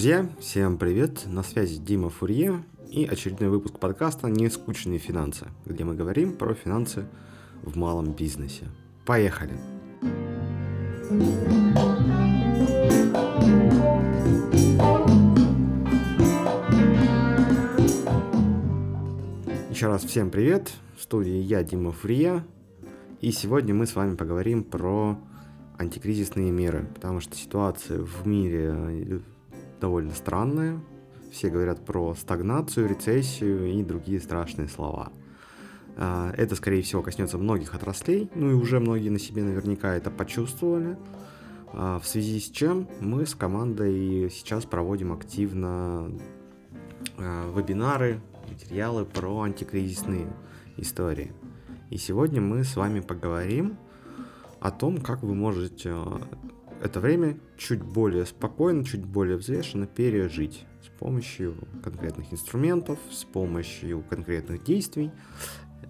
Друзья, всем привет! На связи Дима Фурье и очередной выпуск подкаста «Нескучные финансы», где мы говорим про финансы в малом бизнесе. Поехали! Еще раз всем привет! В студии я, Дима Фурье, и сегодня мы с вами поговорим про антикризисные меры, потому что ситуация в мире довольно странная. Все говорят про стагнацию, рецессию и другие страшные слова. А, это, скорее всего, коснется многих отраслей, ну и уже многие на себе наверняка это почувствовали. А, в связи с чем мы с командой сейчас проводим активно а, вебинары, материалы про антикризисные истории. И сегодня мы с вами поговорим о том, как вы можете это время чуть более спокойно, чуть более взвешенно пережить с помощью конкретных инструментов, с помощью конкретных действий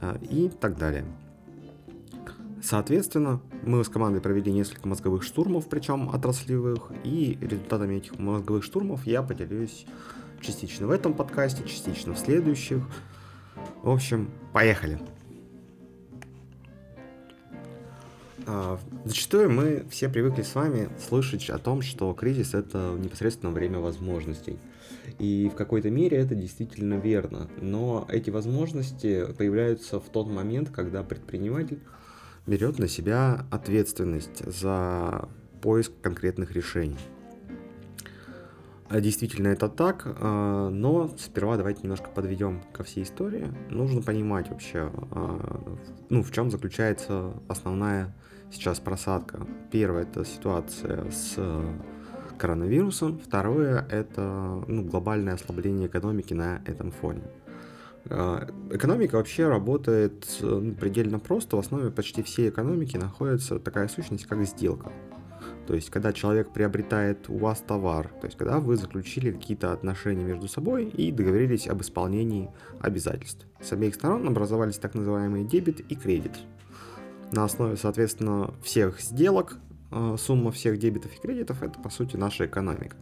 э, и так далее. Соответственно, мы с командой провели несколько мозговых штурмов, причем отраслевых, и результатами этих мозговых штурмов я поделюсь частично в этом подкасте, частично в следующих. В общем, поехали! Зачастую мы все привыкли с вами слышать о том, что кризис это непосредственно время возможностей. И в какой-то мере это действительно верно. Но эти возможности появляются в тот момент, когда предприниматель берет на себя ответственность за поиск конкретных решений. А действительно это так, а, но сперва давайте немножко подведем ко всей истории. Нужно понимать вообще, ну, в чем заключается основная сейчас просадка. Первое это ситуация с коронавирусом, второе это ну, глобальное ослабление экономики на этом фоне. А, экономика вообще работает ну, предельно просто. В основе почти всей экономики находится такая сущность, как сделка. То есть, когда человек приобретает у вас товар, то есть, когда вы заключили какие-то отношения между собой и договорились об исполнении обязательств. С обеих сторон образовались так называемые дебет и кредит на основе, соответственно, всех сделок, э, сумма всех дебетов и кредитов, это, по сути, наша экономика.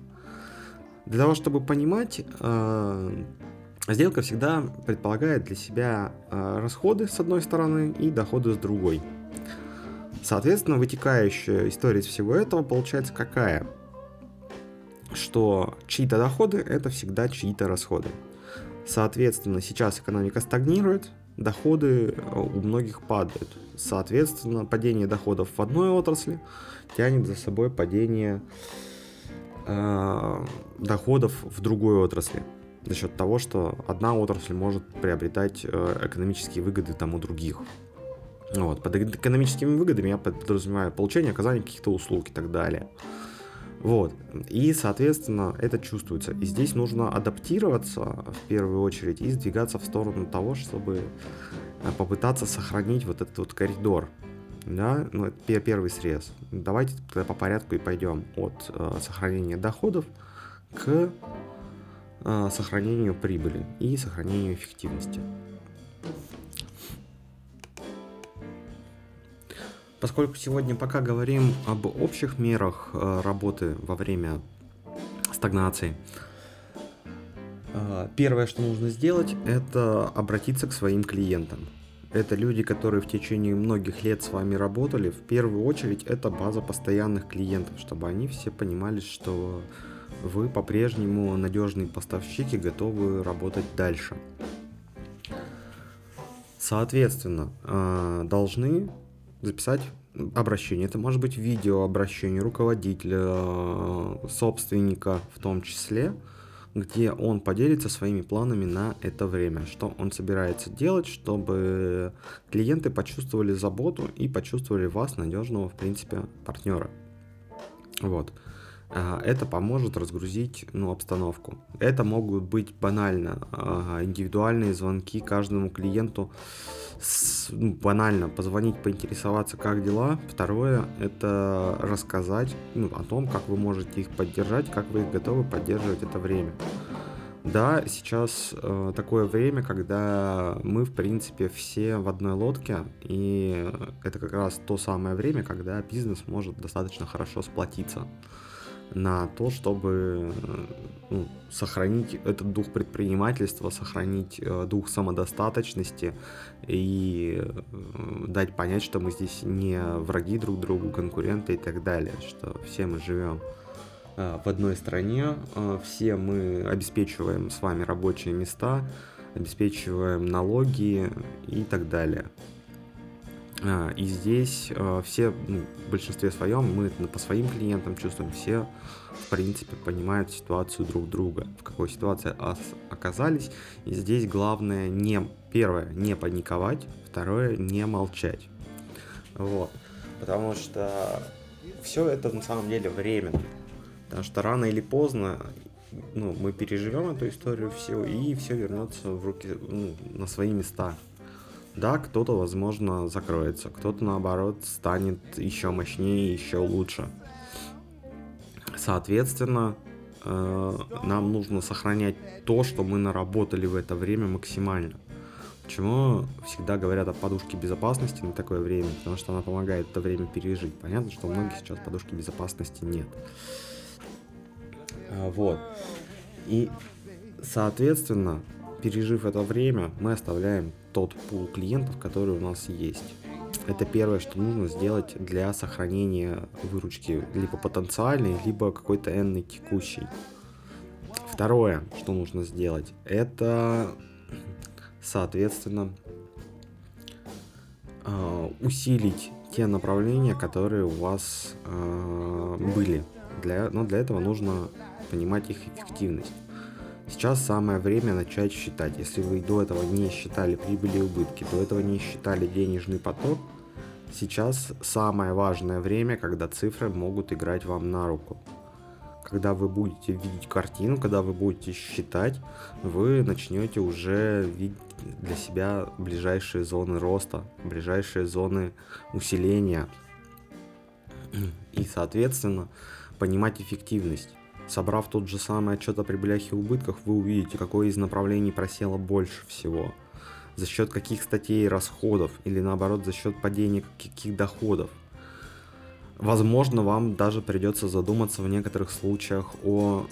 Для того, чтобы понимать, э, сделка всегда предполагает для себя э, расходы с одной стороны и доходы с другой. Соответственно, вытекающая история из всего этого получается какая? Что чьи-то доходы – это всегда чьи-то расходы. Соответственно, сейчас экономика стагнирует, доходы у многих падают. Соответственно, падение доходов в одной отрасли тянет за собой падение э, доходов в другой отрасли. За счет того, что одна отрасль может приобретать э, экономические выгоды там у других. Вот. Под экономическими выгодами я подразумеваю получение, оказание каких-то услуг и так далее. Вот. И, соответственно, это чувствуется. И здесь нужно адаптироваться в первую очередь и сдвигаться в сторону того, чтобы э, попытаться сохранить вот этот вот коридор. Да, ну, это первый срез. Давайте тогда по порядку и пойдем от э, сохранения доходов к э, сохранению прибыли и сохранению эффективности. Поскольку сегодня пока говорим об общих мерах э, работы во время стагнации, э, первое, что нужно сделать, это обратиться к своим клиентам. Это люди, которые в течение многих лет с вами работали. В первую очередь это база постоянных клиентов, чтобы они все понимали, что вы по-прежнему надежный поставщик и готовы работать дальше. Соответственно, э, должны записать обращение. Это может быть видео обращение руководителя, э, собственника в том числе, где он поделится своими планами на это время, что он собирается делать, чтобы клиенты почувствовали заботу и почувствовали вас надежного, в принципе, партнера. Вот. Это поможет разгрузить ну, обстановку. Это могут быть банально индивидуальные звонки каждому клиенту, с, ну, банально позвонить, поинтересоваться, как дела. Второе – это рассказать ну, о том, как вы можете их поддержать, как вы их готовы поддерживать это время. Да, сейчас э, такое время, когда мы, в принципе, все в одной лодке, и это как раз то самое время, когда бизнес может достаточно хорошо сплотиться. На то, чтобы ну, сохранить этот дух предпринимательства, сохранить э, дух самодостаточности и э, дать понять, что мы здесь не враги друг другу, конкуренты и так далее, что все мы живем э, в одной стране, э, все мы обеспечиваем с вами рабочие места, обеспечиваем налоги и так далее. А, и здесь э, все, ну, в большинстве своем, мы по своим клиентам чувствуем, все, в принципе, понимают ситуацию друг друга, в какой ситуации оказались. И здесь главное не, первое, не паниковать, второе, не молчать. Вот. Потому что все это на самом деле временно. Потому что рано или поздно ну, мы переживем эту историю все, и все вернется в руки, ну, на свои места. Да, кто-то, возможно, закроется, кто-то, наоборот, станет еще мощнее, еще лучше. Соответственно, э, нам нужно сохранять то, что мы наработали в это время максимально. Почему всегда говорят о подушке безопасности на такое время? Потому что она помогает это время пережить. Понятно, что у многих сейчас подушки безопасности нет. А, вот. И, соответственно, пережив это время, мы оставляем тот пул клиентов, который у нас есть. Это первое, что нужно сделать для сохранения выручки либо потенциальной, либо какой-то энной текущей. Второе, что нужно сделать, это, соответственно, а, усилить те направления, которые у вас а, были. Для, но для этого нужно понимать их эффективность. Сейчас самое время начать считать. Если вы до этого не считали прибыли и убытки, до этого не считали денежный поток, сейчас самое важное время, когда цифры могут играть вам на руку. Когда вы будете видеть картину, когда вы будете считать, вы начнете уже видеть для себя ближайшие зоны роста, ближайшие зоны усиления и, соответственно, понимать эффективность. Собрав тот же самый отчет о прибылях и убытках, вы увидите, какое из направлений просело больше всего. За счет каких статей расходов или наоборот за счет падения каких доходов. Возможно, вам даже придется задуматься в некоторых случаях о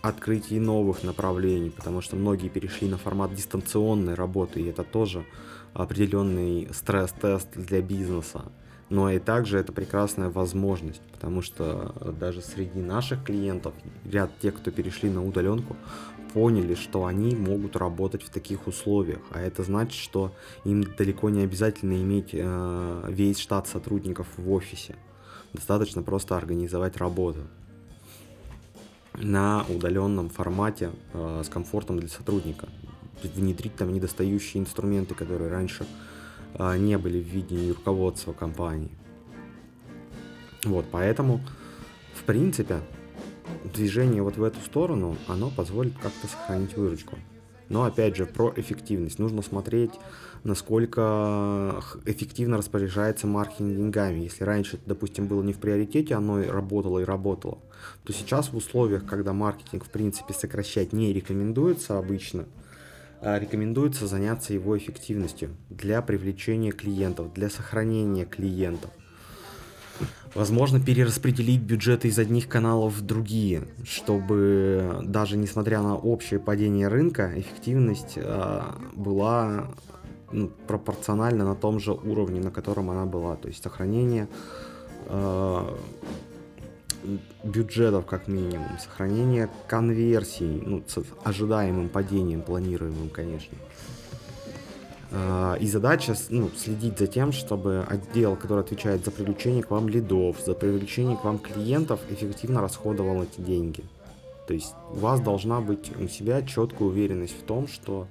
открытии новых направлений, потому что многие перешли на формат дистанционной работы, и это тоже определенный стресс-тест для бизнеса но и также это прекрасная возможность, потому что даже среди наших клиентов ряд тех, кто перешли на удаленку, поняли, что они могут работать в таких условиях, а это значит, что им далеко не обязательно иметь э, весь штат сотрудников в офисе, достаточно просто организовать работу на удаленном формате э, с комфортом для сотрудника, внедрить там недостающие инструменты, которые раньше не были в видении руководства компании. Вот, поэтому, в принципе, движение вот в эту сторону, оно позволит как-то сохранить выручку. Но опять же, про эффективность. Нужно смотреть, насколько эффективно распоряжается маркетинг деньгами. Если раньше, допустим, было не в приоритете, оно работало и работало, то сейчас в условиях, когда маркетинг, в принципе, сокращать не рекомендуется обычно – а, рекомендуется заняться его эффективностью для привлечения клиентов, для сохранения клиентов. Возможно, перераспределить бюджеты из одних каналов в другие, чтобы даже несмотря на общее падение рынка, эффективность э, была ну, пропорциональна на том же уровне, на котором она была. То есть сохранение э, бюджетов как минимум, сохранение конверсий, ну, с ожидаемым падением, планируемым, конечно. А, и задача ну, следить за тем, чтобы отдел, который отвечает за привлечение к вам лидов, за привлечение к вам клиентов, эффективно расходовал эти деньги. То есть у вас должна быть у себя четкая уверенность в том, что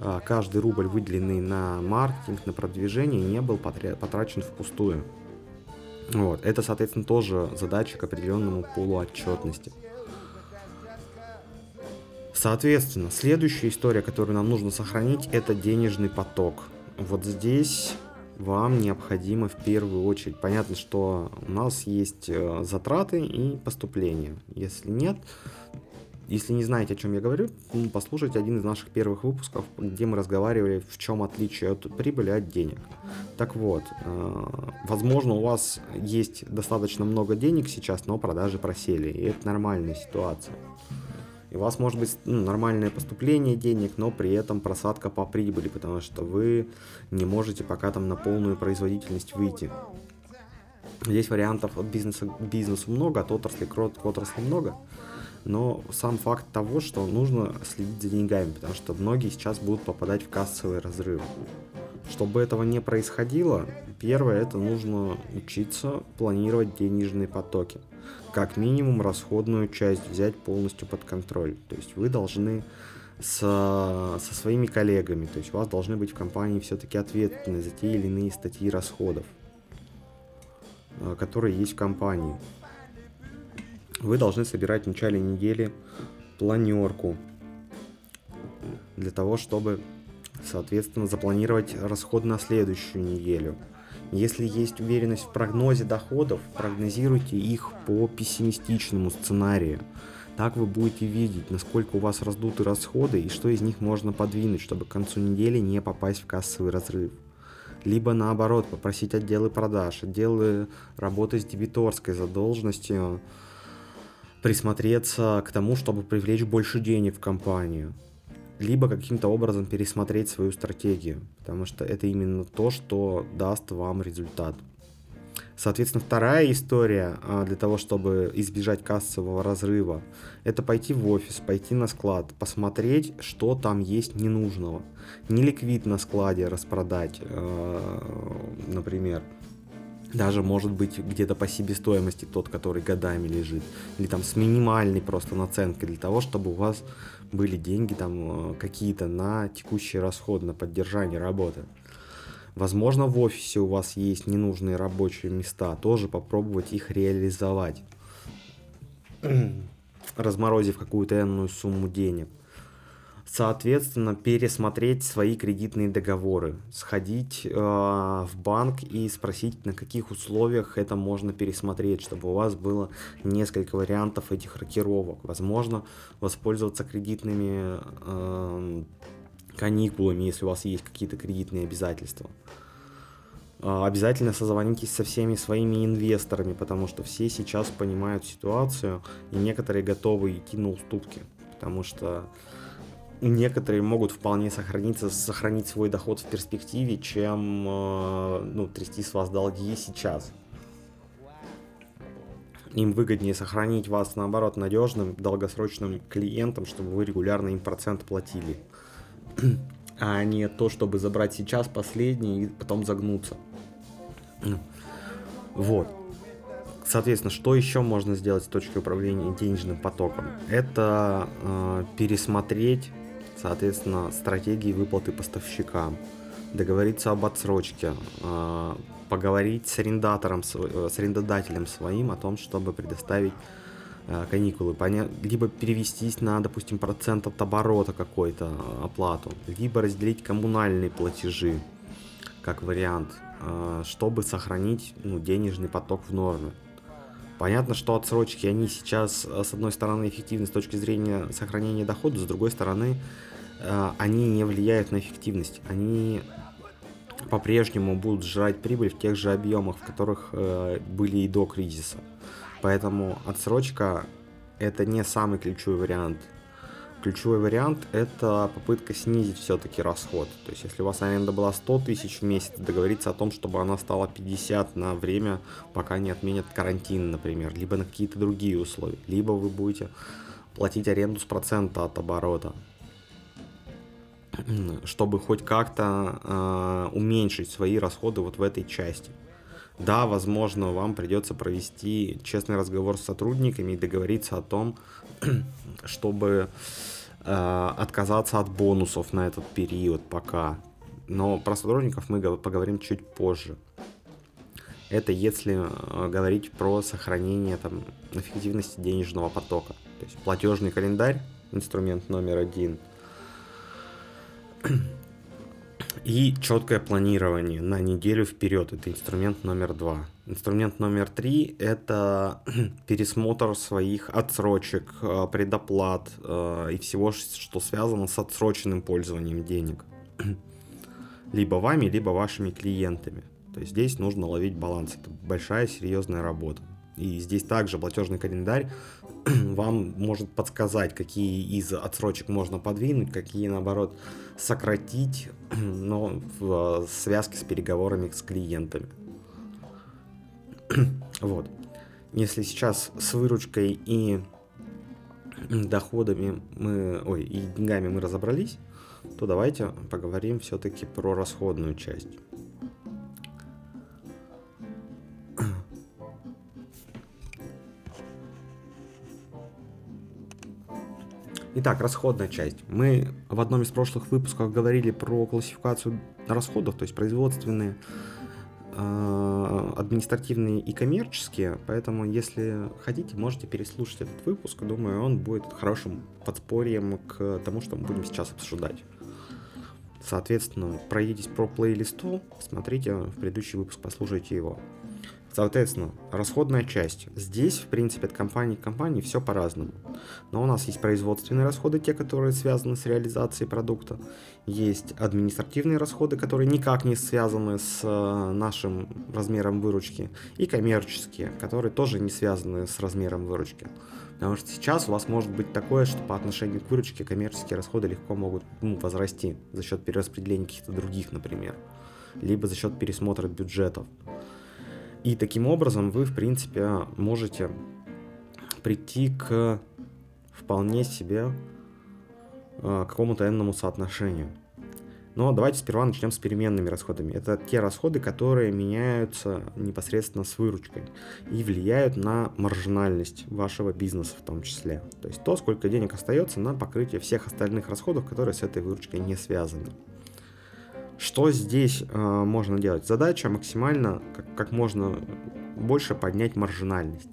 а, каждый рубль, выделенный на маркетинг, на продвижение, не был потрачен впустую. Вот. Это, соответственно, тоже задача к определенному полу отчетности. Соответственно, следующая история, которую нам нужно сохранить, это денежный поток. Вот здесь вам необходимо в первую очередь, понятно, что у нас есть э, затраты и поступления. Если нет, если не знаете, о чем я говорю, послушайте один из наших первых выпусков, где мы разговаривали, в чем отличие от прибыли от денег. Так вот, э, возможно, у вас есть достаточно много денег сейчас, но продажи просели, и это нормальная ситуация. И у вас может быть ну, нормальное поступление денег, но при этом просадка по прибыли, потому что вы не можете пока там на полную производительность выйти. Здесь вариантов от бизнеса к бизнесу много, от отрасли к отрасли много но сам факт того, что нужно следить за деньгами, потому что многие сейчас будут попадать в кассовый разрыв. Чтобы этого не происходило, первое это нужно учиться планировать денежные потоки. Как минимум расходную часть взять полностью под контроль. То есть вы должны со, со своими коллегами, то есть у вас должны быть в компании все-таки ответственны за те или иные статьи расходов, э, которые есть в компании вы должны собирать в начале недели планерку для того, чтобы, соответственно, запланировать расход на следующую неделю. Если есть уверенность в прогнозе доходов, прогнозируйте их по пессимистичному сценарию. Так вы будете видеть, насколько у вас раздуты расходы и что из них можно подвинуть, чтобы к концу недели не попасть в кассовый разрыв. Либо наоборот, попросить отделы продаж, отделы работы с дебиторской задолженностью, присмотреться к тому, чтобы привлечь больше денег в компанию, либо каким-то образом пересмотреть свою стратегию, потому что это именно то, что даст вам результат. Соответственно, вторая история а, для того, чтобы избежать кассового разрыва, это пойти в офис, пойти на склад, посмотреть, что там есть ненужного. Не ликвид на складе распродать, а, например, даже может быть где-то по себестоимости тот, который годами лежит, или там с минимальной просто наценкой для того, чтобы у вас были деньги там э, какие-то на текущий расход, на поддержание работы. Возможно, в офисе у вас есть ненужные рабочие места, тоже попробовать их реализовать, разморозив какую-то энную сумму денег соответственно, пересмотреть свои кредитные договоры, сходить э, в банк и спросить, на каких условиях это можно пересмотреть, чтобы у вас было несколько вариантов этих рокировок. Возможно, воспользоваться кредитными э, каникулами, если у вас есть какие-то кредитные обязательства. Э, обязательно созвонитесь со всеми своими инвесторами, потому что все сейчас понимают ситуацию, и некоторые готовы идти на уступки, потому что некоторые могут вполне сохраниться, сохранить свой доход в перспективе, чем э, ну, трясти с вас долги сейчас. Им выгоднее сохранить вас, наоборот, надежным, долгосрочным клиентом, чтобы вы регулярно им процент платили. А не то, чтобы забрать сейчас последний и потом загнуться. Вот. Соответственно, что еще можно сделать с точки управления денежным потоком? Это э, пересмотреть соответственно, стратегии выплаты поставщикам, договориться об отсрочке, а, поговорить с арендатором, э, с арендодателем своим о том, чтобы предоставить э, каникулы, либо перевестись на, допустим, процент от оборота какой-то э, оплату, либо разделить коммунальные платежи, как вариант, чтобы сохранить ну, денежный поток в норме. Понятно, что отсрочки, они сейчас, с одной стороны, эффективны с точки зрения сохранения дохода, с другой стороны, э, они не влияют на эффективность. Они по-прежнему будут жрать прибыль в тех же объемах, в которых э, были и до кризиса. Поэтому отсрочка это не самый ключевой вариант Ключевой вариант – это попытка снизить все-таки расход. То есть, если у вас аренда была 100 тысяч в месяц, договориться о том, чтобы она стала 50 на время, пока не отменят карантин, например, либо на какие-то другие условия. Либо вы будете платить аренду с процента от оборота, чтобы хоть как-то э, уменьшить свои расходы вот в этой части. Да, возможно, вам придется провести честный разговор с сотрудниками и договориться о том, чтобы э, отказаться от бонусов на этот период пока. Но про сотрудников мы поговорим чуть позже. Это если э, говорить про сохранение там, эффективности денежного потока. То есть платежный календарь, инструмент номер один. И четкое планирование на неделю вперед. Это инструмент номер два. Инструмент номер три – это пересмотр своих отсрочек, э, предоплат э, и всего, что связано с отсроченным пользованием денег. Либо вами, либо вашими клиентами. То есть здесь нужно ловить баланс. Это большая, серьезная работа. И здесь также платежный календарь вам может подсказать, какие из отсрочек можно подвинуть, какие, наоборот, сократить, но в связке с переговорами с клиентами. вот. Если сейчас с выручкой и доходами мы, ой, и деньгами мы разобрались, то давайте поговорим все-таки про расходную часть. Итак, расходная часть. Мы в одном из прошлых выпусков говорили про классификацию расходов, то есть производственные, э, административные и коммерческие. Поэтому, если хотите, можете переслушать этот выпуск. Думаю, он будет хорошим подспорьем к тому, что мы будем сейчас обсуждать. Соответственно, пройдитесь по плейлисту, смотрите в предыдущий выпуск, послушайте его. Соответственно, расходная часть. Здесь, в принципе, от компании к компании все по-разному. Но у нас есть производственные расходы, те, которые связаны с реализацией продукта. Есть административные расходы, которые никак не связаны с э, нашим размером выручки. И коммерческие, которые тоже не связаны с размером выручки. Потому что сейчас у вас может быть такое, что по отношению к выручке коммерческие расходы легко могут ну, возрасти за счет перераспределения каких-то других, например. Либо за счет пересмотра бюджетов. И таким образом вы, в принципе, можете прийти к вполне себе э, какому-то энному соотношению. Но давайте сперва начнем с переменными расходами. Это те расходы, которые меняются непосредственно с выручкой и влияют на маржинальность вашего бизнеса в том числе. То есть то, сколько денег остается на покрытие всех остальных расходов, которые с этой выручкой не связаны. Что здесь э, можно делать? Задача максимально, как, как можно больше поднять маржинальность.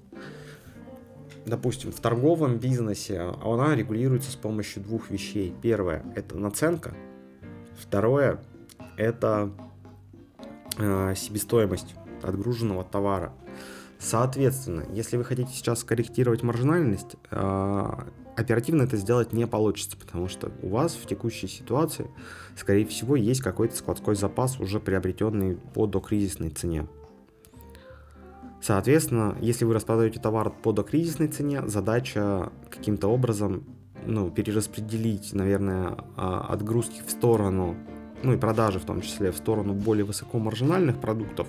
Допустим, в торговом бизнесе она регулируется с помощью двух вещей. Первое – это наценка. Второе – это э, себестоимость отгруженного товара. Соответственно, если вы хотите сейчас скорректировать маржинальность, э, оперативно это сделать не получится, потому что у вас в текущей ситуации, скорее всего, есть какой-то складской запас, уже приобретенный по докризисной цене. Соответственно, если вы распродаете товар по докризисной цене, задача каким-то образом ну, перераспределить, наверное, а, отгрузки в сторону, ну и продажи в том числе, в сторону более высокомаржинальных продуктов.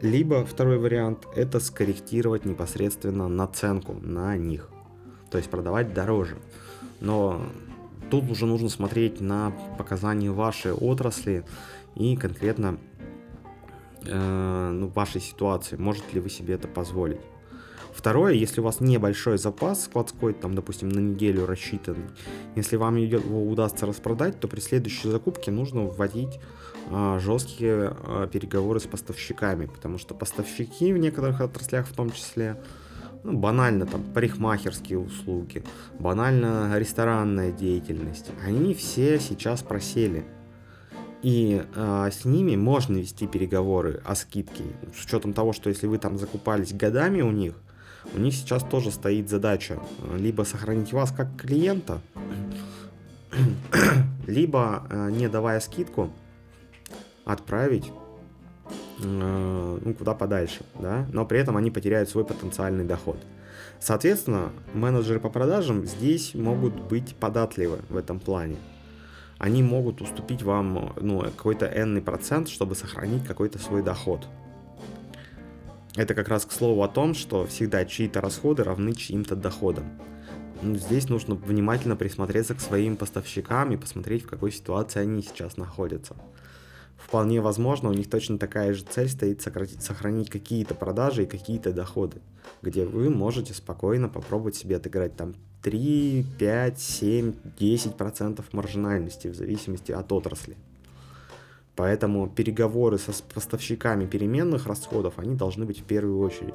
Либо второй вариант – это скорректировать непосредственно наценку на них то есть продавать дороже. Но тут уже нужно смотреть на показания вашей отрасли и конкретно э, ну, вашей ситуации, можете ли вы себе это позволить. Второе, если у вас небольшой запас складской, там, допустим, на неделю рассчитан, если вам его удастся распродать, то при следующей закупке нужно вводить э, жесткие э, переговоры с поставщиками, потому что поставщики в некоторых отраслях в том числе ну, банально там парикмахерские услуги, банально ресторанная деятельность, они все сейчас просели. И э, с ними можно вести переговоры о скидке. С учетом того, что если вы там закупались годами у них, у них сейчас тоже стоит задача либо сохранить вас как клиента, либо, э, не давая скидку, отправить Э, ну, куда подальше, да, но при этом они потеряют свой потенциальный доход. Соответственно, менеджеры по продажам здесь могут быть податливы в этом плане. Они могут уступить вам ну, какой-то энный процент, чтобы сохранить какой-то свой доход. Это как раз к слову о том, что всегда чьи-то расходы равны чьим-то доходам. Ну, здесь нужно внимательно присмотреться к своим поставщикам и посмотреть, в какой ситуации они сейчас находятся вполне возможно, у них точно такая же цель стоит сократить, сохранить какие-то продажи и какие-то доходы, где вы можете спокойно попробовать себе отыграть там 3, 5, 7, 10 процентов маржинальности в зависимости от отрасли. Поэтому переговоры со поставщиками переменных расходов, они должны быть в первую очередь.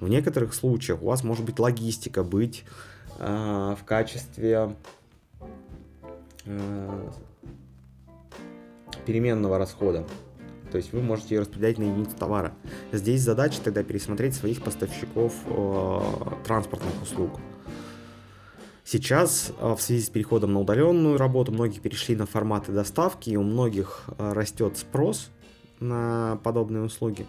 В некоторых случаях у вас может быть логистика быть э, в качестве э, переменного расхода. То есть вы можете ее распределять на единицу товара. Здесь задача тогда пересмотреть своих поставщиков э, транспортных услуг. Сейчас э, в связи с переходом на удаленную работу многие перешли на форматы доставки, и у многих э, растет спрос на подобные услуги.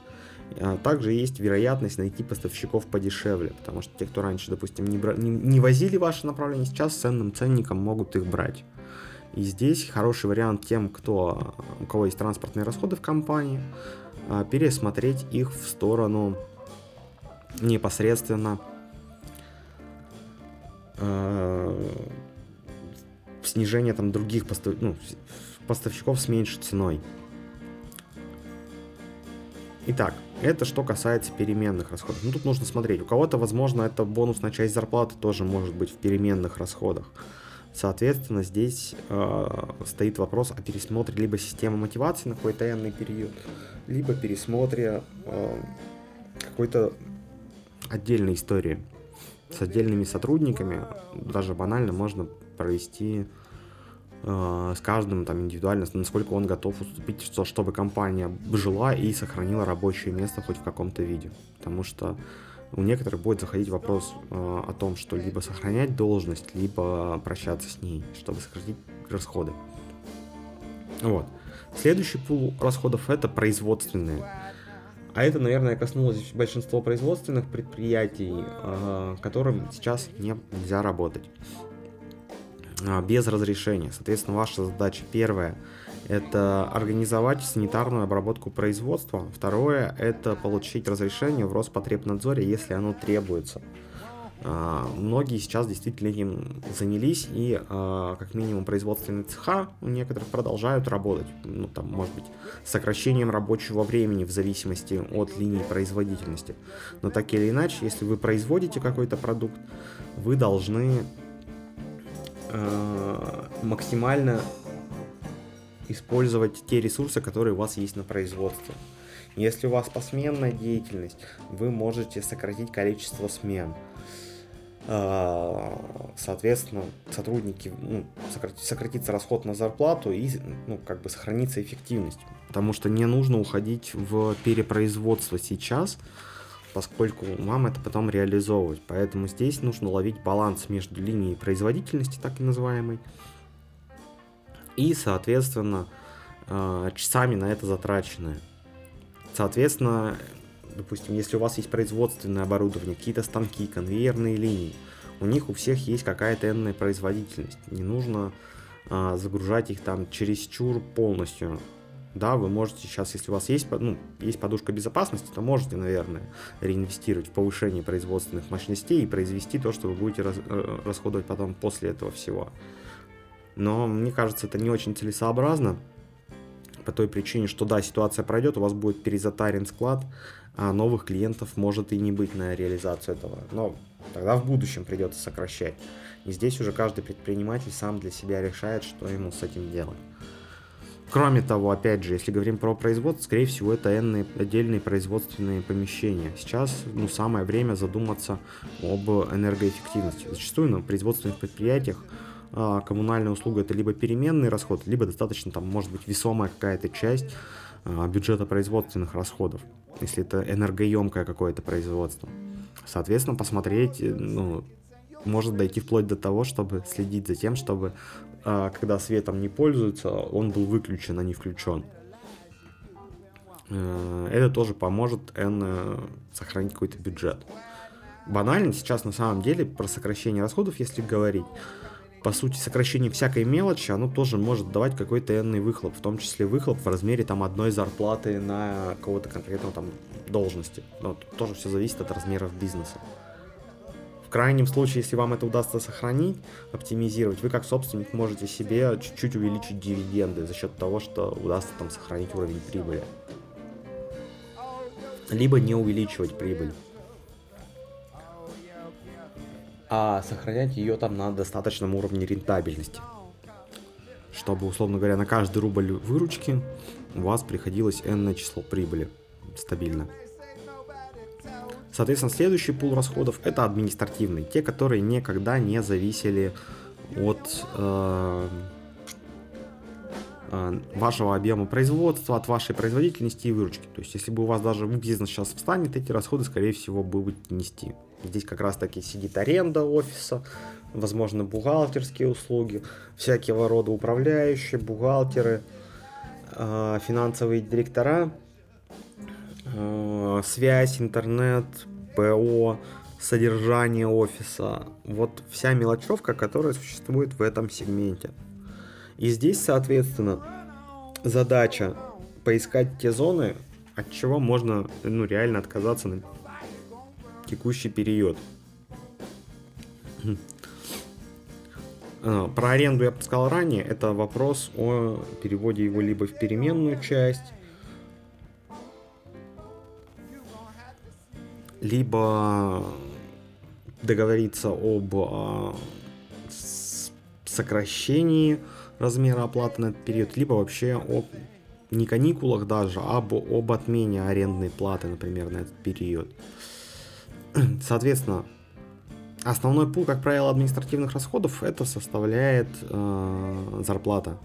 А также есть вероятность найти поставщиков подешевле, потому что те, кто раньше, допустим, не, бра... не, возили ваше направление, сейчас ценным ценником могут их брать. И здесь хороший вариант тем, кто, у кого есть транспортные расходы в компании, а, пересмотреть их в сторону непосредственно э, снижения там других постав... ну, поставщиков с меньшей ценой. Итак, это что касается переменных расходов. Ну, тут нужно смотреть. У кого-то, возможно, это бонусная часть зарплаты тоже может быть в переменных расходах. Соответственно, здесь э, стоит вопрос о пересмотре либо системы мотивации на какой-то энный период, либо пересмотре э, какой-то отдельной истории с отдельными сотрудниками. Даже банально можно провести Э, с каждым там индивидуально, насколько он готов уступить, что, чтобы компания жила и сохранила рабочее место хоть в каком-то виде. Потому что у некоторых будет заходить вопрос э, о том, что либо сохранять должность, либо прощаться с ней, чтобы сократить расходы. Вот. Следующий пул расходов это производственные. А это, наверное, коснулось большинства производственных предприятий, э, которым сейчас нельзя работать. А, без разрешения. Соответственно, ваша задача первая – это организовать санитарную обработку производства. Второе – это получить разрешение в Роспотребнадзоре, если оно требуется. А, многие сейчас действительно этим занялись, и а, как минимум производственные цеха у некоторых продолжают работать. Ну, там, может быть, сокращением рабочего времени в зависимости от линии производительности. Но так или иначе, если вы производите какой-то продукт, вы должны э, максимально использовать те ресурсы, которые у вас есть на производстве. Если у вас посменная деятельность, вы можете сократить количество смен. Э, соответственно, сотрудники, ну, сократится расход на зарплату и ну, как бы сохранится эффективность. Потому что не нужно уходить в перепроизводство сейчас, поскольку вам это потом реализовывать. Поэтому здесь нужно ловить баланс между линией производительности, так называемой, и, соответственно, э, часами на это затраченное. Соответственно, допустим, если у вас есть производственное оборудование, какие-то станки, конвейерные линии, у них у всех есть какая-то энная производительность. Не нужно а, загружать их там чересчур полностью да, вы можете сейчас, если у вас есть, ну, есть подушка безопасности, то можете, наверное, реинвестировать в повышение производственных мощностей и произвести то, что вы будете раз, э, расходовать потом после этого всего. Но мне кажется, это не очень целесообразно, по той причине, что да, ситуация пройдет, у вас будет перезатарен склад, а новых клиентов может и не быть на реализацию этого. Но тогда в будущем придется сокращать. И здесь уже каждый предприниматель сам для себя решает, что ему с этим делать. Кроме того, опять же, если говорим про производство, скорее всего, это n отдельные производственные помещения. Сейчас ну, самое время задуматься об энергоэффективности. Зачастую на производственных предприятиях коммунальная услуга это либо переменный расход, либо достаточно там может быть весомая какая-то часть а, бюджета производственных расходов, если это энергоемкое какое-то производство. Соответственно, посмотреть, э, ну, может дойти вплоть до того, чтобы следить за тем, чтобы а, когда светом не пользуются, он был выключен, а не включен. Э, это тоже поможет N э, сохранить какой-то бюджет. Банально сейчас на самом деле про сокращение расходов, если говорить, по сути, сокращение всякой мелочи, оно тоже может давать какой-то энный выхлоп, в том числе выхлоп в размере там одной зарплаты на кого-то конкретного там должности. Но тоже все зависит от размеров бизнеса. В крайнем случае, если вам это удастся сохранить, оптимизировать, вы как собственник можете себе чуть-чуть увеличить дивиденды за счет того, что удастся там сохранить уровень прибыли. Либо не увеличивать прибыль. А сохранять ее там на достаточном уровне рентабельности. Чтобы, условно говоря, на каждый рубль выручки у вас приходилось n число прибыли стабильно. Соответственно, следующий пул расходов это административные, те, которые никогда не зависели от, э, э, вашего объема производства, от вашей производительности и выручки. То есть, если бы у вас даже бизнес сейчас встанет, эти расходы, скорее всего, будут нести. Здесь как раз таки сидит аренда офиса, возможно, бухгалтерские услуги, всякого рода управляющие, бухгалтеры, э, финансовые директора, э, связь, интернет, ПО, содержание офиса. Вот вся мелочевка, которая существует в этом сегменте. И здесь, соответственно, задача поискать те зоны, от чего можно ну, реально отказаться текущий период. А, про аренду я сказал ранее, это вопрос о переводе его либо в переменную часть, либо договориться об а, сокращении размера оплаты на этот период, либо вообще о не каникулах даже, а об, об отмене арендной платы, например, на этот период. Соответственно, основной пул, как правило, административных расходов это составляет э, зарплата.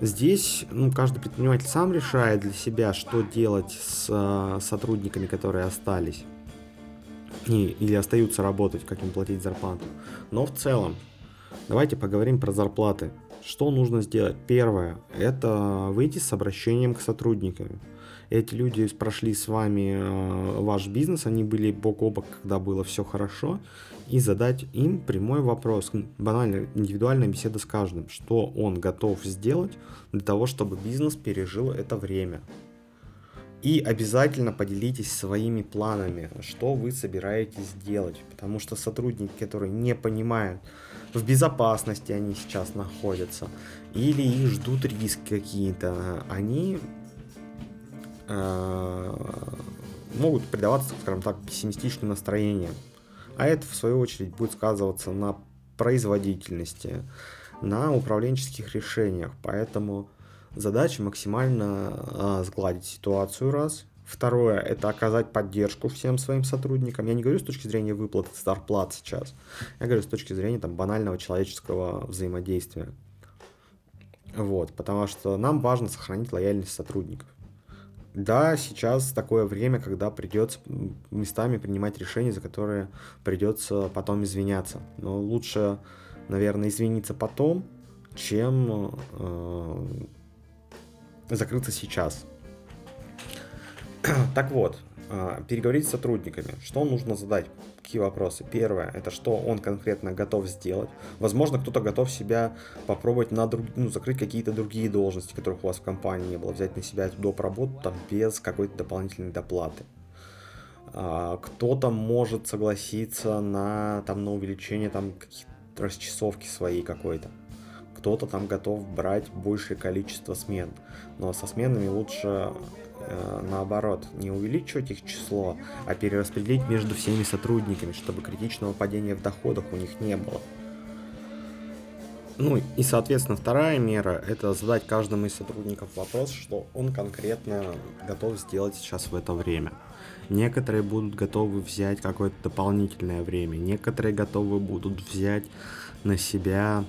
Здесь ну, каждый предприниматель сам решает для себя, что делать с э, сотрудниками, которые остались и, или остаются работать, как им платить зарплату. Но в целом, давайте поговорим про зарплаты. Что нужно сделать? Первое, это выйти с обращением к сотрудникам эти люди прошли с вами э, ваш бизнес, они были бок о бок, когда было все хорошо, и задать им прямой вопрос, банально, индивидуальная беседа с каждым, что он готов сделать для того, чтобы бизнес пережил это время. И обязательно поделитесь своими планами, что вы собираетесь делать. Потому что сотрудники, которые не понимают, в безопасности они сейчас находятся, или их ждут риски какие-то, они могут предаваться, скажем так, пессимистичным настроениям. А это, в свою очередь, будет сказываться на производительности, на управленческих решениях. Поэтому задача максимально э, сгладить ситуацию раз. Второе – это оказать поддержку всем своим сотрудникам. Я не говорю с точки зрения выплаты зарплат сейчас. Я говорю с точки зрения там, банального человеческого взаимодействия. Вот, потому что нам важно сохранить лояльность сотрудников. Да, сейчас такое время, когда придется местами принимать решения, за которые придется потом извиняться. Но лучше, наверное, извиниться потом, чем э, закрыться сейчас. так вот, э, переговорить с сотрудниками. Что нужно задать? Какие вопросы. Первое, это что он конкретно готов сделать. Возможно, кто-то готов себя попробовать на друг, ну, закрыть какие-то другие должности, которых у вас в компании не было, взять на себя эту доп. работу там, без какой-то дополнительной доплаты. А, кто-то может согласиться на, там, на увеличение там, расчесовки своей какой-то. Кто-то там готов брать большее количество смен. Но со сменами лучше Э, наоборот, не увеличивать их число, а перераспределить между всеми сотрудниками, чтобы критичного падения в доходах у них не было. Ну и, соответственно, вторая мера – это задать каждому из сотрудников вопрос, что он конкретно готов сделать сейчас в это время. Некоторые будут готовы взять какое-то дополнительное время, некоторые готовы будут взять на себя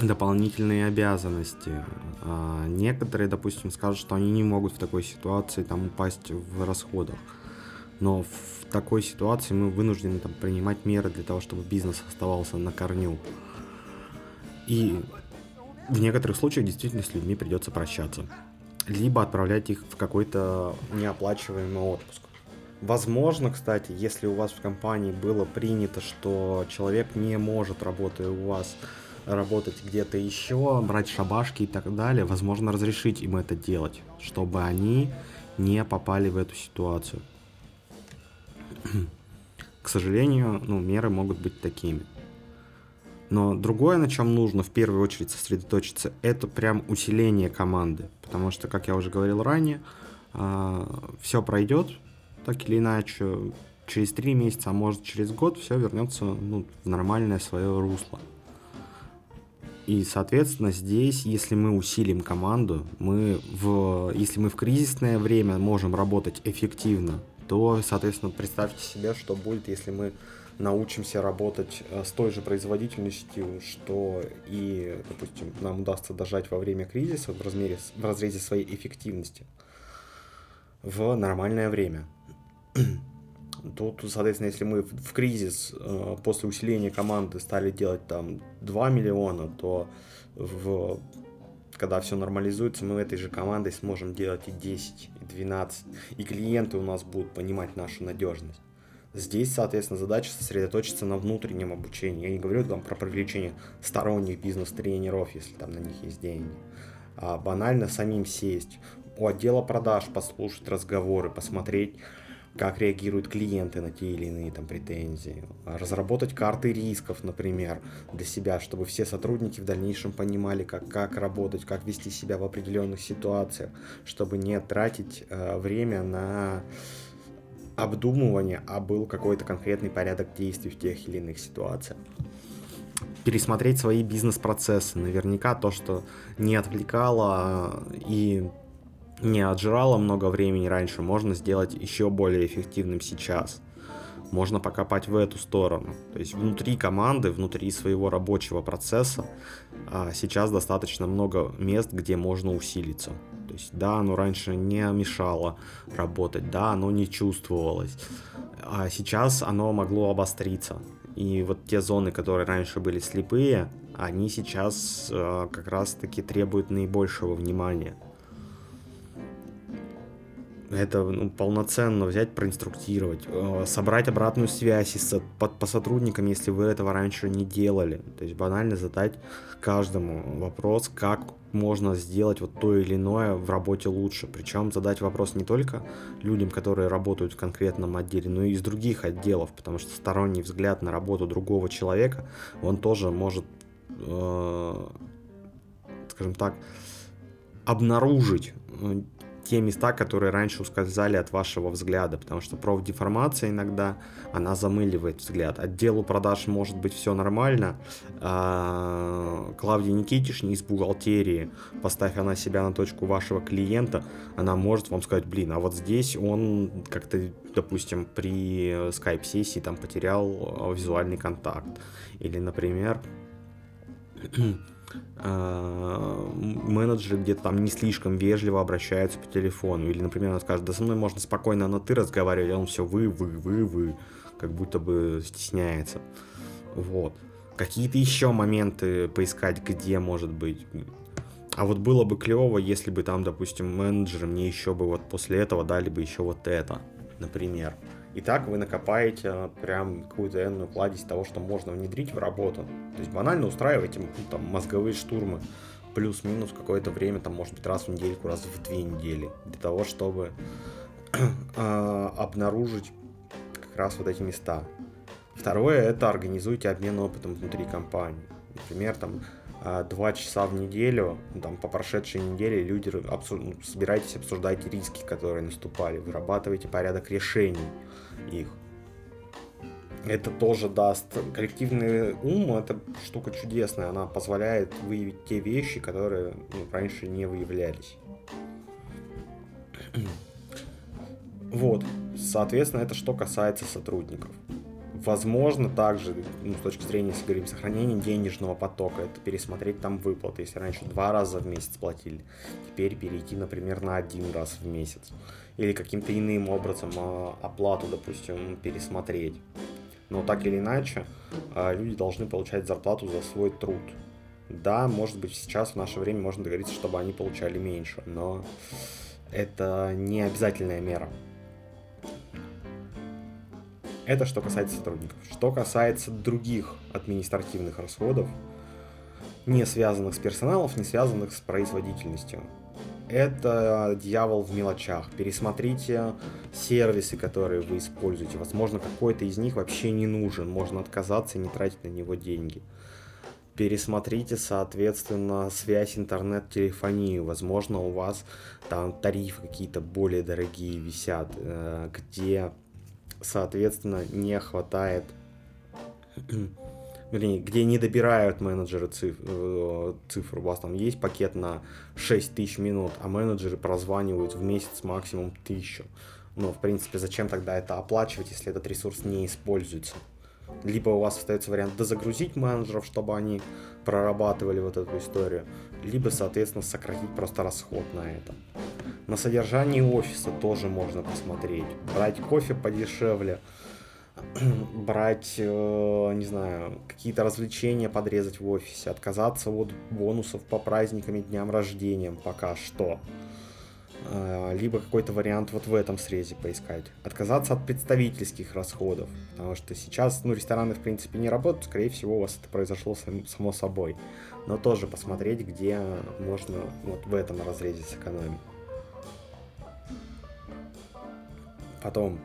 дополнительные обязанности. А некоторые, допустим, скажут, что они не могут в такой ситуации там упасть в расходах. Но в такой ситуации мы вынуждены там, принимать меры для того, чтобы бизнес оставался на корню. И в некоторых случаях действительно с людьми придется прощаться. Либо отправлять их в какой-то неоплачиваемый отпуск. Возможно, кстати, если у вас в компании было принято, что человек не может, работая у вас, работать где-то еще, брать шабашки и так далее, возможно, разрешить им это делать, чтобы они не попали в эту ситуацию. К сожалению, ну, меры могут быть такими. Но другое, на чем нужно в первую очередь сосредоточиться, это прям усиление команды. Потому что, как я уже говорил ранее, а, все пройдет, так или иначе, через три месяца, а может через год, все вернется ну, в нормальное свое русло. И, соответственно, здесь, если мы усилим команду, мы в, если мы в кризисное время можем работать эффективно, то, соответственно, представьте себе, что будет, если мы научимся работать э, с той же производительностью, что и, допустим, нам удастся дожать во время кризиса в, размере, в разрезе своей эффективности в нормальное время. Тут, соответственно, если мы в кризис э, после усиления команды стали делать там 2 миллиона, то в, когда все нормализуется, мы этой же командой сможем делать и 10, и 12, и клиенты у нас будут понимать нашу надежность. Здесь, соответственно, задача сосредоточиться на внутреннем обучении. Я не говорю там про привлечение сторонних бизнес-тренеров, если там на них есть деньги. А банально самим сесть, у отдела продаж послушать разговоры, посмотреть, как реагируют клиенты на те или иные там претензии, разработать карты рисков, например, для себя, чтобы все сотрудники в дальнейшем понимали, как, как работать, как вести себя в определенных ситуациях, чтобы не тратить э, время на обдумывание, а был какой-то конкретный порядок действий в тех или иных ситуациях. Пересмотреть свои бизнес-процессы. Наверняка то, что не отвлекало и не отжирало много времени раньше, можно сделать еще более эффективным сейчас. Можно покопать в эту сторону. То есть внутри команды, внутри своего рабочего процесса а, сейчас достаточно много мест, где можно усилиться. То есть да, оно раньше не мешало работать, да, оно не чувствовалось. А сейчас оно могло обостриться. И вот те зоны, которые раньше были слепые, они сейчас э, как раз-таки требуют наибольшего внимания это ну, полноценно взять, проинструктировать, э, собрать обратную связь с, по, по сотрудникам, если вы этого раньше не делали. То есть банально задать каждому вопрос, как можно сделать вот то или иное в работе лучше. Причем задать вопрос не только людям, которые работают в конкретном отделе, но и из других отделов, потому что сторонний взгляд на работу другого человека, он тоже может, э, скажем так, обнаружить э, те места, которые раньше ускользали от вашего взгляда, потому что профдеформация иногда, она замыливает взгляд. Отделу продаж может быть все нормально, а Клавдия Никитишне из бухгалтерии, поставь она себя на точку вашего клиента, она может вам сказать, блин, а вот здесь он как-то, допустим, при скайп-сессии там потерял визуальный контакт. Или, например, менеджеры где-то там не слишком вежливо обращаются по телефону. Или, например, он скажет, да со мной можно спокойно на ты разговаривать, а он все вы, вы, вы, вы, как будто бы стесняется. Вот. Какие-то еще моменты поискать, где может быть. А вот было бы клево, если бы там, допустим, менеджеры мне еще бы вот после этого дали бы еще вот это, например. И так вы накопаете э, прям какую-то энную кладезь того, что можно внедрить в работу. То есть банально устраиваете ну, там, мозговые штурмы плюс-минус какое-то время, там, может быть, раз в недельку, раз в две недели, для того, чтобы э, обнаружить как раз вот эти места. Второе, это организуйте обмен опытом внутри компании. Например, там, а, два часа в неделю, там, по прошедшей неделе люди обсуж... Ну, собираетесь, обсуждайте риски, которые наступали, вырабатывайте порядок решений их. Это тоже даст коллективный ум, это штука чудесная, она позволяет выявить те вещи, которые ну, раньше не выявлялись. Вот, соответственно, это что касается сотрудников. Возможно, также, ну, с точки зрения, если говорим, сохранения денежного потока, это пересмотреть там выплаты. Если раньше два раза в месяц платили, теперь перейти, например, на один раз в месяц. Или каким-то иным образом а, оплату, допустим, пересмотреть. Но так или иначе, а, люди должны получать зарплату за свой труд. Да, может быть, сейчас в наше время можно договориться, чтобы они получали меньше, но это не обязательная мера. Это что касается сотрудников. Что касается других административных расходов, не связанных с персоналом, не связанных с производительностью. Это дьявол в мелочах. Пересмотрите сервисы, которые вы используете. Возможно, какой-то из них вообще не нужен. Можно отказаться и не тратить на него деньги. Пересмотрите, соответственно, связь интернет-телефонию. Возможно, у вас там тарифы какие-то более дорогие висят, э, где соответственно, не хватает, вернее, где не добирают менеджеры цифр, э, цифр. У вас там есть пакет на 6 тысяч минут, а менеджеры прозванивают в месяц максимум 1000. Ну, в принципе, зачем тогда это оплачивать, если этот ресурс не используется? Либо у вас остается вариант дозагрузить менеджеров, чтобы они прорабатывали вот эту историю, либо, соответственно, сократить просто расход на это. На содержании офиса тоже можно посмотреть. Брать кофе подешевле, брать, э, не знаю, какие-то развлечения подрезать в офисе, отказаться от бонусов по праздникам и дням рождения пока что. Э, либо какой-то вариант вот в этом срезе поискать. Отказаться от представительских расходов, потому что сейчас, ну, рестораны, в принципе, не работают, скорее всего, у вас это произошло само собой. Но тоже посмотреть, где можно вот в этом разрезе сэкономить. Потом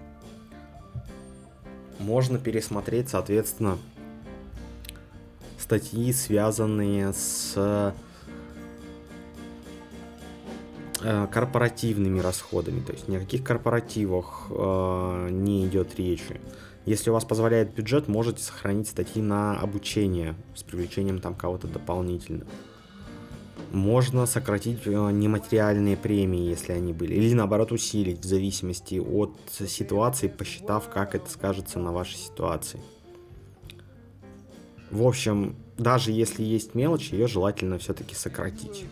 можно пересмотреть, соответственно, статьи, связанные с Э, корпоративными расходами, то есть ни о каких корпоративах э, не идет речи. Если у вас позволяет бюджет, можете сохранить статьи на обучение с привлечением там кого-то дополнительно. Можно сократить э, нематериальные премии, если они были, или наоборот усилить в зависимости от ситуации, посчитав, как это скажется на вашей ситуации. В общем, даже если есть мелочь, ее желательно все-таки сократить.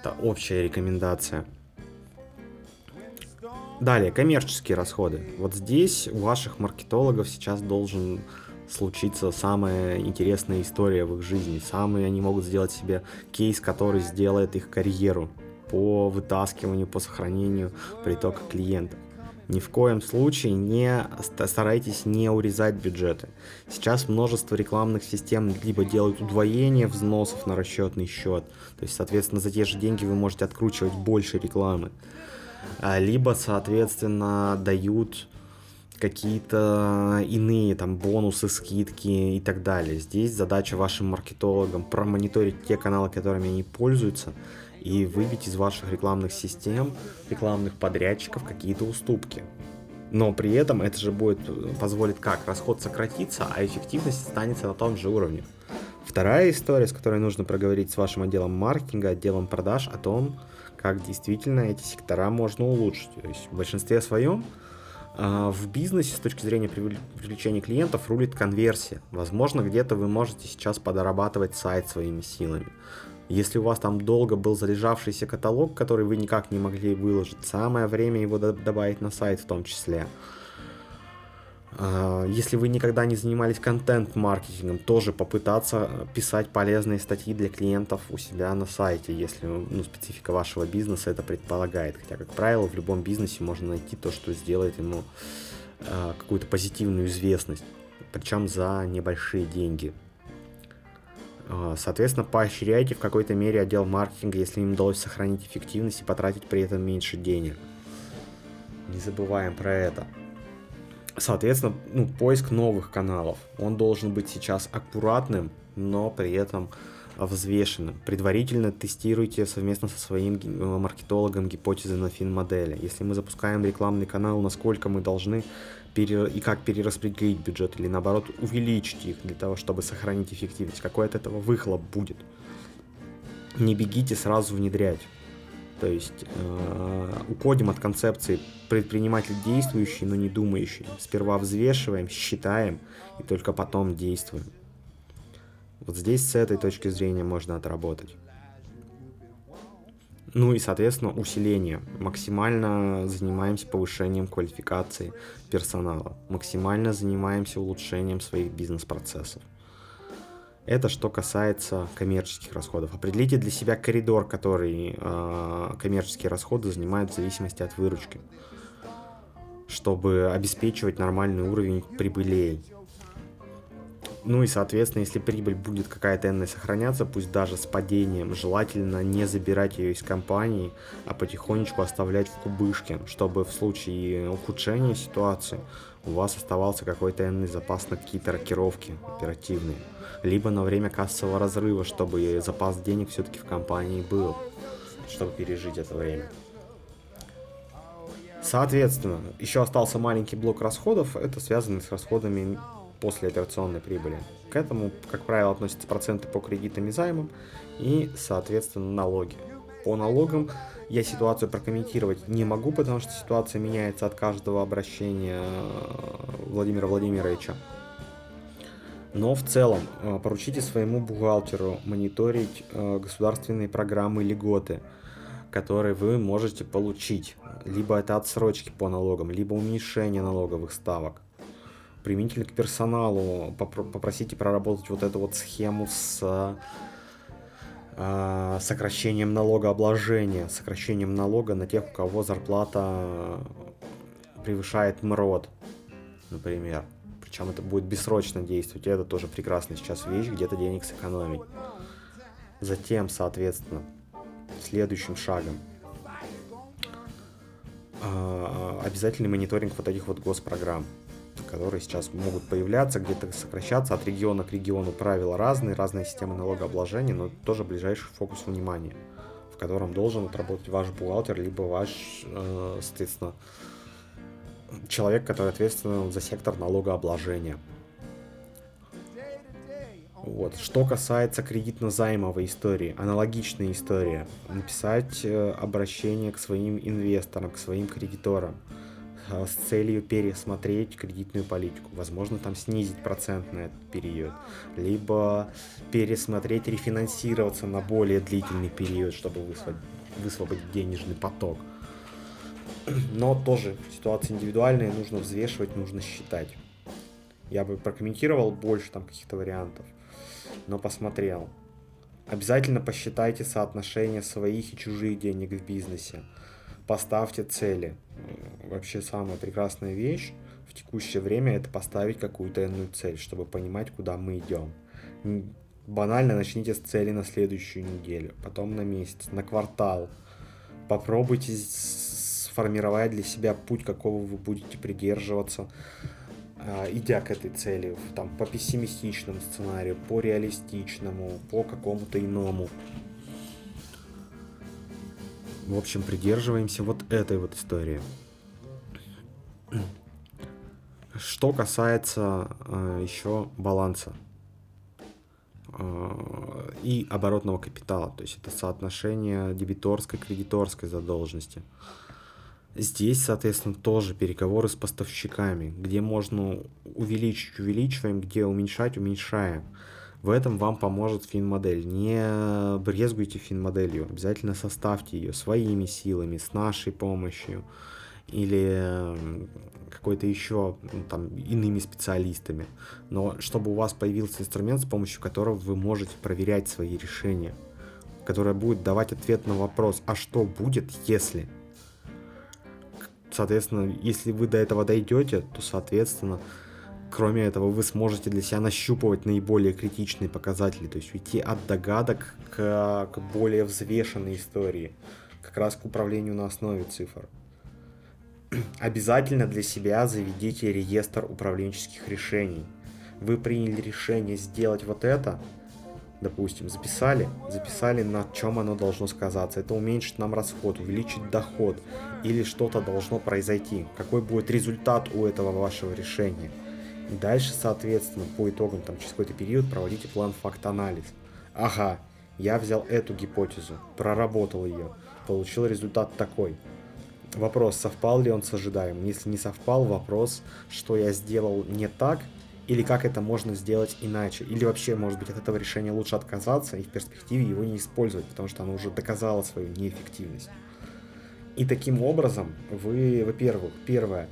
Это общая рекомендация. Далее, коммерческие расходы. Вот здесь у ваших маркетологов сейчас должен случиться самая интересная история в их жизни. Самые они могут сделать себе кейс, который сделает их карьеру по вытаскиванию, по сохранению притока клиентов ни в коем случае не старайтесь не урезать бюджеты. Сейчас множество рекламных систем либо делают удвоение взносов на расчетный счет, то есть, соответственно, за те же деньги вы можете откручивать больше рекламы, либо, соответственно, дают какие-то иные там бонусы, скидки и так далее. Здесь задача вашим маркетологам промониторить те каналы, которыми они пользуются, и выбить из ваших рекламных систем, рекламных подрядчиков какие-то уступки. Но при этом это же будет позволит как? Расход сократится, а эффективность останется на том же уровне. Вторая история, с которой нужно проговорить с вашим отделом маркетинга, отделом продаж о том, как действительно эти сектора можно улучшить. То есть в большинстве своем а, в бизнесе с точки зрения привлечения клиентов рулит конверсия. Возможно, где-то вы можете сейчас подорабатывать сайт своими силами. Если у вас там долго был залежавшийся каталог, который вы никак не могли выложить, самое время его добавить на сайт в том числе. Если вы никогда не занимались контент-маркетингом, тоже попытаться писать полезные статьи для клиентов у себя на сайте, если ну, специфика вашего бизнеса это предполагает. Хотя, как правило, в любом бизнесе можно найти то, что сделает ему э, какую-то позитивную известность, причем за небольшие деньги. А, соответственно, поощряйте в какой-то мере отдел маркетинга, если им удалось сохранить эффективность и потратить при этом меньше денег. Не забываем про это. Соответственно, ну, поиск новых каналов. Он должен быть сейчас аккуратным, но при этом взвешенным. Предварительно тестируйте совместно со своим маркетологом гипотезы на фин-модели. Если мы запускаем рекламный канал, насколько мы должны пере... и как перераспределить бюджет или наоборот увеличить их для того, чтобы сохранить эффективность. Какой от этого выхлоп будет? Не бегите сразу внедрять. То есть э, уходим от концепции предприниматель действующий, но не думающий. Сперва взвешиваем, считаем и только потом действуем. Вот здесь с этой точки зрения можно отработать. Ну и, соответственно, усиление. Максимально занимаемся повышением квалификации персонала. Максимально занимаемся улучшением своих бизнес-процессов. Это что касается коммерческих расходов. Определите для себя коридор, который э, коммерческие расходы занимают в зависимости от выручки, чтобы обеспечивать нормальный уровень прибылей. Ну и, соответственно, если прибыль будет какая-то энная сохраняться, пусть даже с падением, желательно не забирать ее из компании, а потихонечку оставлять в кубышке, чтобы в случае ухудшения ситуации у вас оставался какой-то энный запас на какие-то рокировки оперативные. Либо на время кассового разрыва, чтобы запас денег все-таки в компании был, чтобы пережить это время. Соответственно, еще остался маленький блок расходов, это связано с расходами после операционной прибыли. К этому, как правило, относятся проценты по кредитам и займам и, соответственно, налоги. По налогам я ситуацию прокомментировать не могу, потому что ситуация меняется от каждого обращения э, Владимира Владимировича. Но в целом э, поручите своему бухгалтеру мониторить э, государственные программы льготы, которые вы можете получить. Либо это отсрочки по налогам, либо уменьшение налоговых ставок. Применительно к персоналу попросите проработать вот эту вот схему с сокращением налогообложения, сокращением налога на тех, у кого зарплата превышает МРОД, например. Причем это будет бессрочно действовать. И это тоже прекрасная сейчас вещь, где-то денег сэкономить. Затем, соответственно, следующим шагом а, обязательный мониторинг вот этих вот госпрограмм, которые сейчас могут появляться, где-то сокращаться от региона к региону. Правила разные, разные системы налогообложения, но тоже ближайший фокус внимания, в котором должен отработать ваш бухгалтер, либо ваш, э, соответственно, человек, который ответственен за сектор налогообложения. Вот. Что касается кредитно-займовой истории, аналогичная история. Написать э, обращение к своим инвесторам, к своим кредиторам с целью пересмотреть кредитную политику. Возможно, там снизить процент на этот период. Либо пересмотреть, рефинансироваться на более длительный период, чтобы высвободить денежный поток. Но тоже ситуация индивидуальная, нужно взвешивать, нужно считать. Я бы прокомментировал больше там каких-то вариантов, но посмотрел. Обязательно посчитайте соотношение своих и чужих денег в бизнесе. Поставьте цели. Вообще самая прекрасная вещь в текущее время это поставить какую-то иную цель, чтобы понимать, куда мы идем. Банально начните с цели на следующую неделю, потом на месяц, на квартал. Попробуйте сформировать для себя путь, какого вы будете придерживаться, а, идя к этой цели, там, по пессимистичному сценарию, по реалистичному, по какому-то иному. В общем, придерживаемся вот этой вот истории. Что касается э, еще баланса э, и оборотного капитала, то есть это соотношение дебиторской кредиторской задолженности. Здесь, соответственно, тоже переговоры с поставщиками, где можно увеличить, увеличиваем, где уменьшать, уменьшаем. В этом вам поможет фин-модель. Не брезгуйте фин-моделью, обязательно составьте ее своими силами, с нашей помощью или какой-то еще ну, там иными специалистами. Но чтобы у вас появился инструмент, с помощью которого вы можете проверять свои решения, которое будет давать ответ на вопрос, а что будет, если соответственно, если вы до этого дойдете, то, соответственно, кроме этого, вы сможете для себя нащупывать наиболее критичные показатели, то есть уйти от догадок к, к более взвешенной истории, как раз к управлению на основе цифр. Обязательно для себя заведите реестр управленческих решений. Вы приняли решение сделать вот это, допустим, записали, записали, на чем оно должно сказаться. Это уменьшит нам расход, увеличит доход или что-то должно произойти. Какой будет результат у этого вашего решения. Дальше, соответственно, по итогам, там, через какой-то период проводите план факт-анализ. Ага, я взял эту гипотезу, проработал ее, получил результат такой. Вопрос, совпал ли он с ожидаемым. Если не совпал, вопрос, что я сделал не так или как это можно сделать иначе, или вообще, может быть, от этого решения лучше отказаться и в перспективе его не использовать, потому что оно уже доказало свою неэффективность. И таким образом вы, во-первых, первое,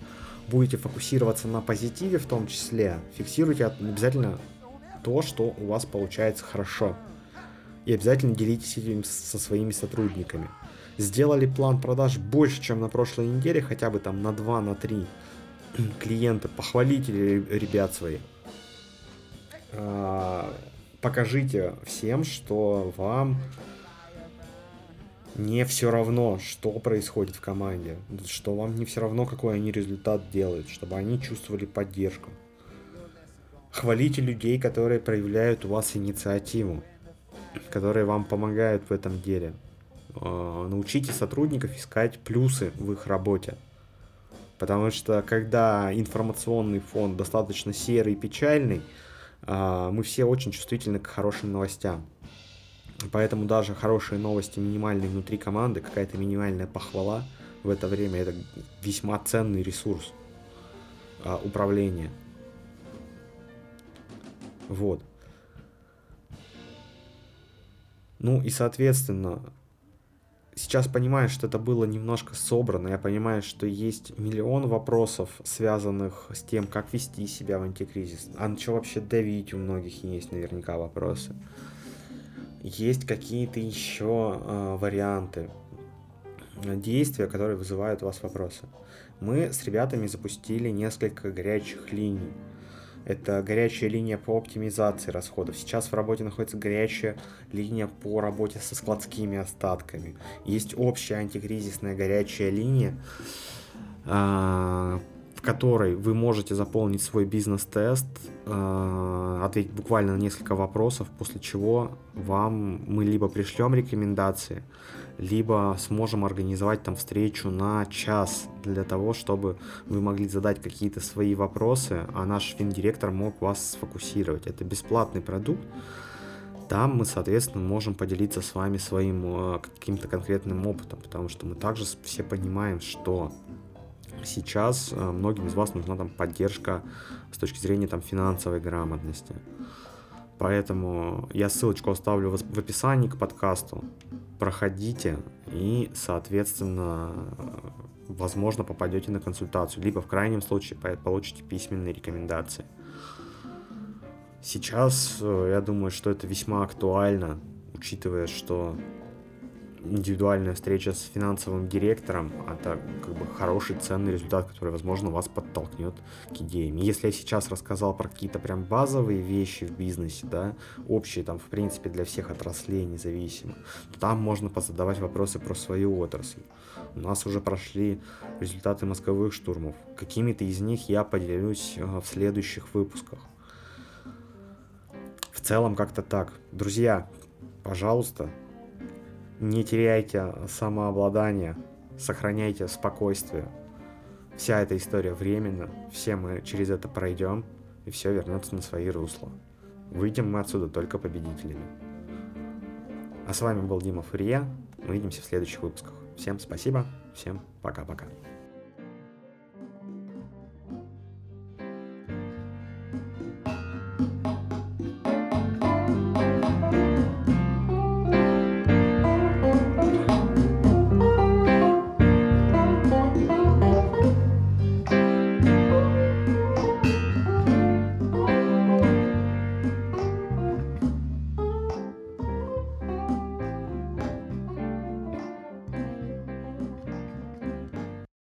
будете фокусироваться на позитиве в том числе, фиксируйте обязательно то, что у вас получается хорошо. И обязательно делитесь этим со своими сотрудниками. Сделали план продаж больше, чем на прошлой неделе, хотя бы там на 2, на 3 клиента, похвалите ребят своих. А, покажите всем, что вам не все равно, что происходит в команде, что вам не все равно, какой они результат делают, чтобы они чувствовали поддержку. Хвалите людей, которые проявляют у вас инициативу, которые вам помогают в этом деле. А, научите сотрудников искать плюсы в их работе. Потому что когда информационный фон достаточно серый и печальный, а, мы все очень чувствительны к хорошим новостям. Поэтому даже хорошие новости минимальные внутри команды, какая-то минимальная похвала в это время это весьма ценный ресурс а, управления. Вот. Ну и, соответственно, сейчас понимаю, что это было немножко собрано. Я понимаю, что есть миллион вопросов, связанных с тем, как вести себя в антикризис. А на что вообще давить у многих есть наверняка вопросы. Есть какие-то еще э, варианты действия, которые вызывают у вас вопросы. Мы с ребятами запустили несколько горячих линий это горячая линия по оптимизации расходов. Сейчас в работе находится горячая линия по работе со складскими остатками. Есть общая антикризисная горячая линия, а, которой вы можете заполнить свой бизнес-тест, а, ответить буквально на несколько вопросов, после чего вам мы либо пришлем рекомендации, либо сможем организовать там встречу на час для того, чтобы вы могли задать какие-то свои вопросы, а наш финдиректор мог вас сфокусировать. Это бесплатный продукт. Там мы, соответственно, можем поделиться с вами своим э, каким-то конкретным опытом, потому что мы также все понимаем, что сейчас э, многим из вас нужна там поддержка с точки зрения там финансовой грамотности. Поэтому я ссылочку оставлю в описании к подкасту. Проходите и, соответственно, возможно, попадете на консультацию. Либо в крайнем случае получите письменные рекомендации. Сейчас э, я думаю, что это весьма актуально, учитывая, что индивидуальная встреча с финансовым директором – это как бы хороший, ценный результат, который, возможно, вас подтолкнет к идеям. Если я сейчас рассказал про какие-то прям базовые вещи в бизнесе, да, общие там, в принципе, для всех отраслей независимо, то там можно позадавать вопросы про свою отрасль. У нас уже прошли результаты мозговых штурмов. Какими-то из них я поделюсь э, в следующих выпусках. В целом как-то так. Друзья, пожалуйста, не теряйте самообладание, сохраняйте спокойствие. Вся эта история временна, все мы через это пройдем, и все вернется на свои русла. Выйдем мы отсюда только победителями. А с вами был Дима. Мы увидимся в следующих выпусках. Всем спасибо, всем пока-пока.